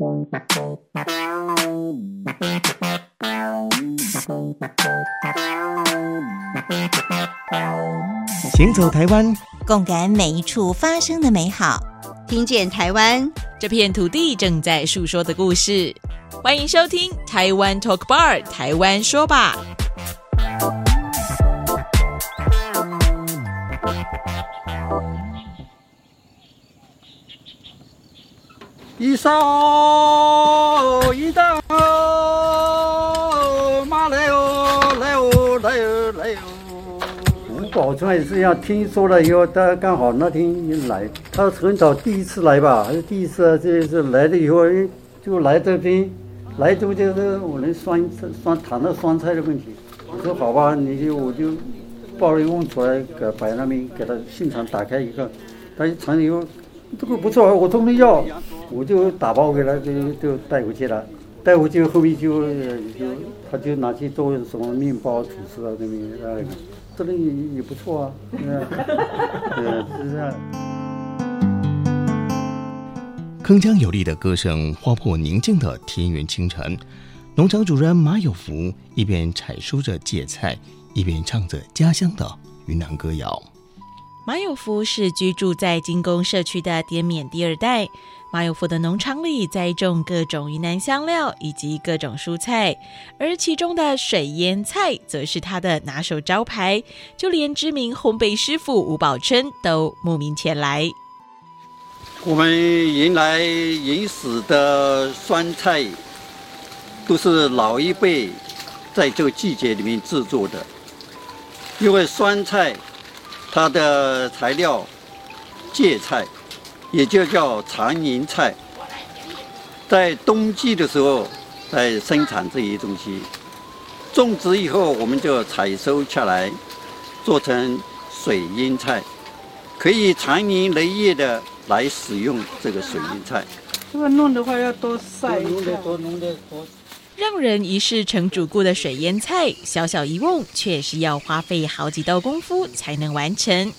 行走台湾，共感每一处发生的美好，听见台湾这片土地正在诉说的故事。欢迎收听台湾 Talk Bar，台湾说吧。一扫一道，马来哦，来哦，来哦，来哦。吴宝川也是一样，听说了以后，他刚好那天来，他很早第一次来吧，还是第一次啊？这次来了以后，就来这边，来这就是我们酸酸谈到酸菜的问题。我说好吧，你就我就抱了一瓮出来，给摆那边，给他现场打开一个，他一尝以后。这个不错，我都没要，我就打包给他，就就带回去了。带回去后面就就他就拿去做什么面包、吐司啊，那边啊，这个也也不错啊。嗯，是啊。铿锵有力的歌声划破宁静的田园清晨。农场主人马有福一边采收着芥菜，一边唱着家乡的云南歌谣。马有福是居住在金宫社区的滇缅第二代。马有福的农场里栽种各种云南香料以及各种蔬菜，而其中的水腌菜则是他的拿手招牌，就连知名烘焙师傅吴宝春都慕名前来。我们原来原始的酸菜都是老一辈在这个季节里面制作的，因为酸菜。它的材料芥菜，也就叫长宁菜，在冬季的时候在生产这些东西，种植以后我们就采收下来，做成水腌菜，可以长年累月的来使用这个水腌菜。这个弄的话要多晒弄得多，弄得多。让人一试成主顾的水腌菜，小小一瓮，却是要花费好几道功夫才能完成。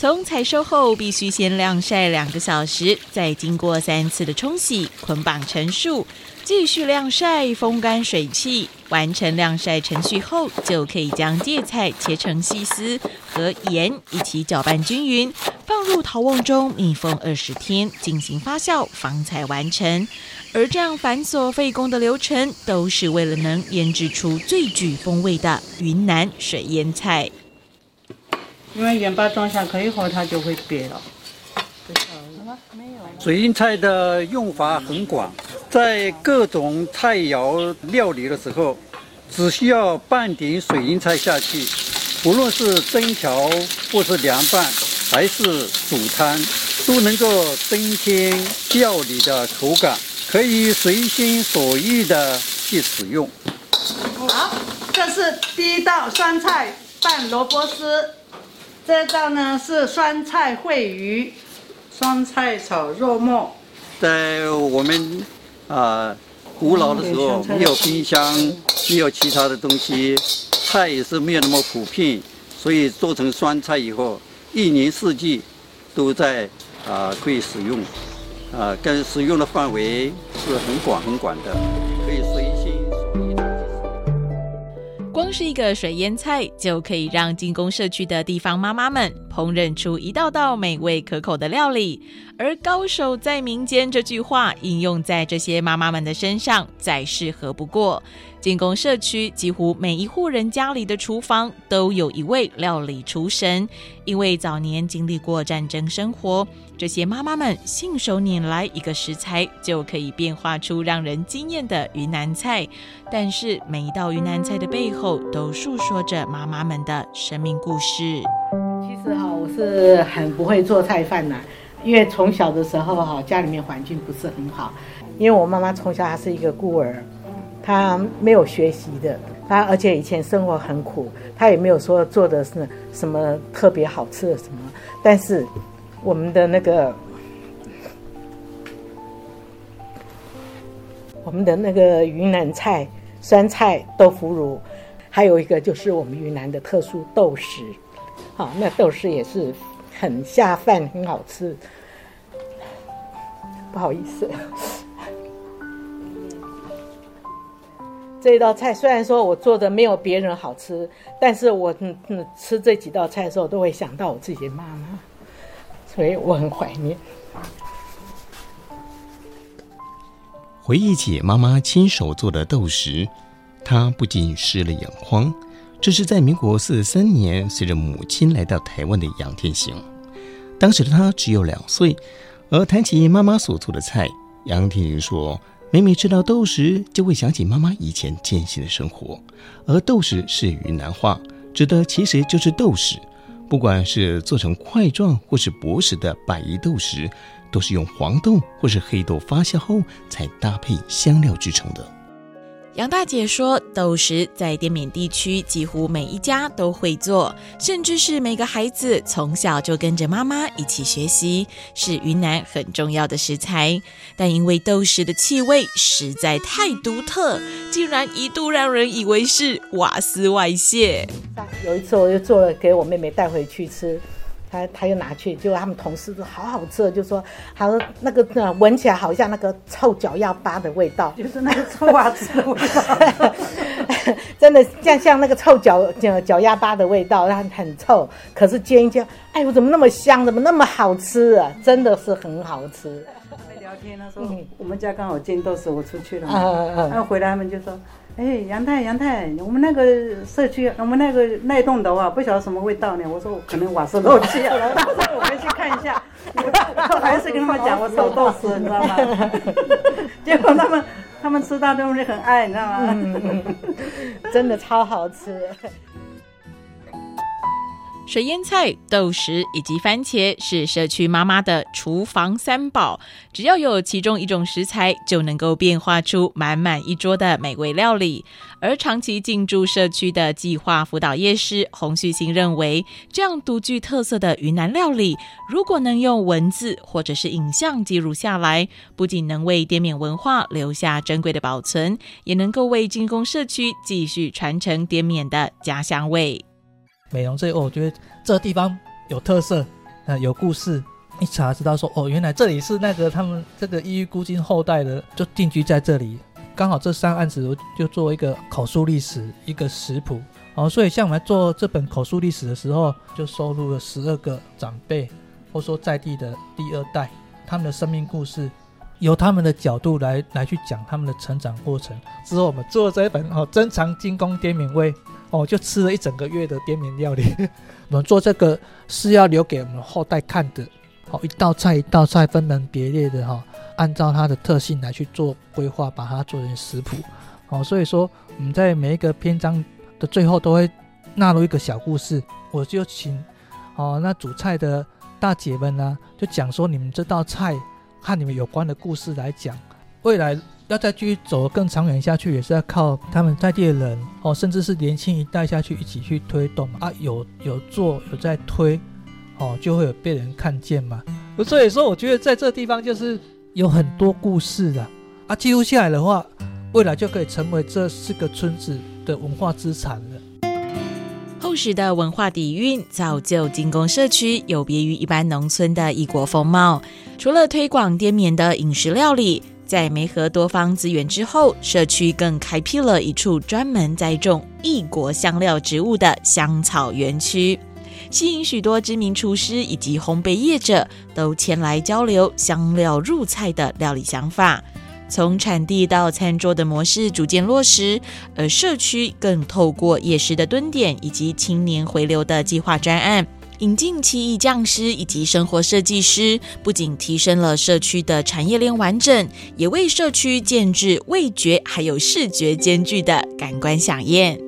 从采收后，必须先晾晒两个小时，再经过三次的冲洗、捆绑成束，继续晾晒、风干水汽。完成晾晒程序后，就可以将芥菜切成细丝，和盐一起搅拌均匀，放入陶瓮中密封二十天，进行发酵，方才完成。而这样繁琐费工的流程，都是为了能腌制出最具风味的云南水腌菜。因为盐巴装下可以后，它就会瘪了。水腌菜的用法很广，在各种菜肴料理的时候，只需要半点水银菜下去，不论是蒸调或是凉拌，还是煮汤，都能够增添料理的口感。可以随心所欲的去使用。好，这是第一道酸菜拌萝卜丝，这道呢是酸菜烩鱼，酸菜炒肉末。在我们啊古老的时候，没有冰箱，没有其他的东西，菜也是没有那么普遍，所以做成酸菜以后，一年四季都在啊可以使用。啊，跟使用的范围是很广很广的，光是一个水腌菜，就可以让进攻社区的地方妈妈们烹饪出一道道美味可口的料理。而高手在民间这句话应用在这些妈妈们的身上，再适合不过。进攻社区几乎每一户人家里的厨房都有一位料理厨神，因为早年经历过战争生活，这些妈妈们信手拈来一个食材，就可以变化出让人惊艳的云南菜。但是每一道云南菜的背后，都诉说着妈妈们的生命故事。其实哈，我是很不会做菜饭的，因为从小的时候哈，家里面环境不是很好，因为我妈妈从小还是一个孤儿。她没有学习的，她而且以前生活很苦，她也没有说做的是什么特别好吃的什么。但是我们的那个，我们的那个云南菜酸菜豆腐乳，还有一个就是我们云南的特殊豆豉，好，那豆豉也是很下饭，很好吃。不好意思。这一道菜虽然说我做的没有别人好吃，但是我嗯嗯吃这几道菜的时候都会想到我自己妈妈，所以我很怀念。回忆起妈妈亲手做的豆豉，她不禁湿了眼眶。这是在民国四十三年，随着母亲来到台湾的杨天行。当时的他只有两岁，而谈起妈妈所做的菜，杨天行说。每每吃到豆食，就会想起妈妈以前艰辛的生活。而豆豉是云南话，指的其实就是豆豉。不管是做成块状或是薄实的百宜豆豉，都是用黄豆或是黑豆发酵后才搭配香料制成的。杨大姐说，豆豉在滇缅地区几乎每一家都会做，甚至是每个孩子从小就跟着妈妈一起学习，是云南很重要的食材。但因为豆豉的气味实在太独特，竟然一度让人以为是瓦斯外泄。有一次，我就做了给我妹妹带回去吃。他他又拿去，就他们同事都好好吃，就说他说那个闻起来好像那个臭脚丫巴的味道，就是那个臭袜子的味道，真的像像那个臭脚脚脚丫巴的味道，然后很臭。可是煎一煎，哎，我怎么那么香，怎么那么好吃啊？真的是很好吃。聊天，他说我们家刚好煎豆豉，我出去了，然后回来他们就说。哎，杨太，杨太，我们那个社区，我们那个那栋楼啊，不晓得什么味道呢。我说可能瓦斯漏气了，我们去看一下。我 还是跟他们讲我手豆豉，你知道吗？结果他们他们吃到东西很爱，你知道吗？真的超好吃。水腌菜、豆豉以及番茄是社区妈妈的厨房三宝，只要有其中一种食材，就能够变化出满满一桌的美味料理。而长期进驻社区的计划辅导业师洪旭兴认为，这样独具特色的云南料理，如果能用文字或者是影像记录下来，不仅能为滇缅文化留下珍贵的保存，也能够为进攻社区继续传承滇缅的家乡味。美容这，我觉得这个地方有特色，呃，有故事。一查知道说，哦，原来这里是那个他们这个异域孤军后代的，就定居在这里。刚好这三案子，我就做一个口述历史，一个食谱。哦，所以像我们做这本口述历史的时候，就收录了十二个长辈，或说在地的第二代，他们的生命故事，由他们的角度来来去讲他们的成长过程。之后我们做这一本哦，珍藏精工滇缅味。哦，就吃了一整个月的滇缅料理。我们做这个是要留给我们后代看的。好，一道菜一道菜分门别类的哈，按照它的特性来去做规划，把它做成食谱。好，所以说我们在每一个篇章的最后都会纳入一个小故事。我就请哦，那主菜的大姐们呢，就讲说你们这道菜和你们有关的故事来讲，未来。要再继续走更长远下去，也是要靠他们在地的人哦，甚至是年轻一代下去一起去推动啊，有有做有在推哦，就会有被人看见嘛。所以说，我觉得在这地方就是有很多故事的啊，记录下来的话，未来就可以成为这四个村子的文化资产了。厚实的文化底蕴造就金工社区有别于一般农村的异国风貌。除了推广滇缅的饮食料理。在媒合多方资源之后，社区更开辟了一处专门栽种异国香料植物的香草园区，吸引许多知名厨师以及烘焙业者都前来交流香料入菜的料理想法。从产地到餐桌的模式逐渐落实，而社区更透过夜市的蹲点以及青年回流的计划专案。引进奇艺匠师以及生活设计师，不仅提升了社区的产业链完整，也为社区建置味觉还有视觉兼具的感官飨宴。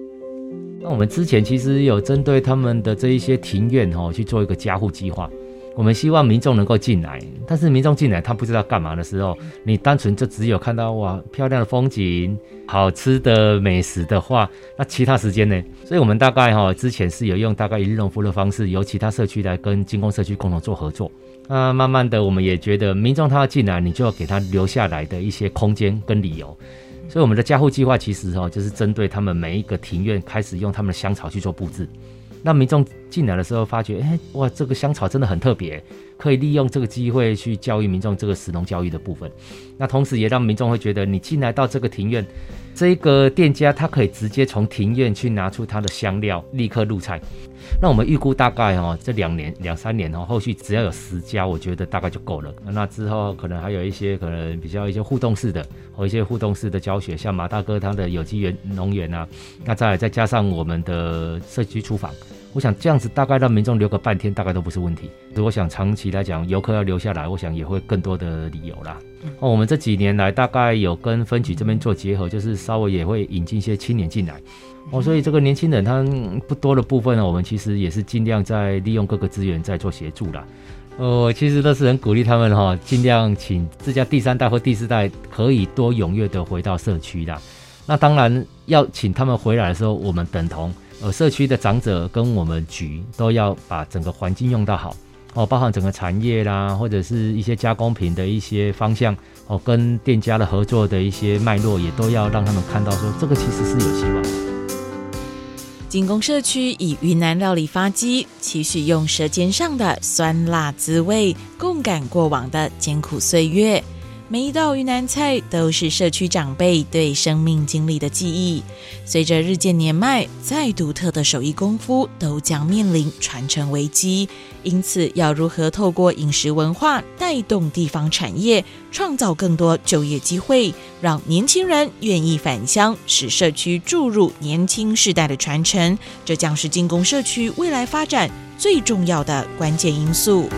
那我们之前其实有针对他们的这一些庭院哈去做一个加护计划。我们希望民众能够进来，但是民众进来他不知道干嘛的时候，你单纯就只有看到哇漂亮的风景、好吃的美食的话，那其他时间呢？所以我们大概哈之前是有用大概一日农夫的方式，由其他社区来跟金工社区共同做合作。那慢慢的我们也觉得民众他要进来，你就要给他留下来的一些空间跟理由。所以我们的加护计划其实哈就是针对他们每一个庭院开始用他们的香草去做布置。那民众进来的时候发觉，哎，哇，这个香草真的很特别，可以利用这个机会去教育民众这个食农教育的部分。那同时也让民众会觉得，你进来到这个庭院，这个店家他可以直接从庭院去拿出他的香料，立刻入菜。那我们预估大概哦，这两年两三年哦，后续只要有十家，我觉得大概就够了。那之后可能还有一些可能比较一些互动式的，和一些互动式的教学，像马大哥他的有机园农园啊，那再再加上我们的社区厨房，我想这样子大概让民众留个半天，大概都不是问题。如果想长期来讲，游客要留下来，我想也会更多的理由啦。哦，我们这几年来大概有跟分局这边做结合，就是稍微也会引进一些青年进来。哦，所以这个年轻人他不多的部分呢，我们其实也是尽量在利用各个资源在做协助啦。呃，其实都是很鼓励他们哈，尽量请自家第三代或第四代可以多踊跃的回到社区啦。那当然要请他们回来的时候，我们等同呃社区的长者跟我们局都要把整个环境用到好哦，包含整个产业啦，或者是一些加工品的一些方向哦，跟店家的合作的一些脉络，也都要让他们看到说这个其实是有希望。金宫社区以云南料理发迹，期许用舌尖上的酸辣滋味，共感过往的艰苦岁月。每一道云南菜都是社区长辈对生命经历的记忆。随着日渐年迈，再独特的手艺功夫都将面临传承危机。因此，要如何透过饮食文化带动地方产业，创造更多就业机会，让年轻人愿意返乡，使社区注入年轻世代的传承，这将是进攻社区未来发展最重要的关键因素。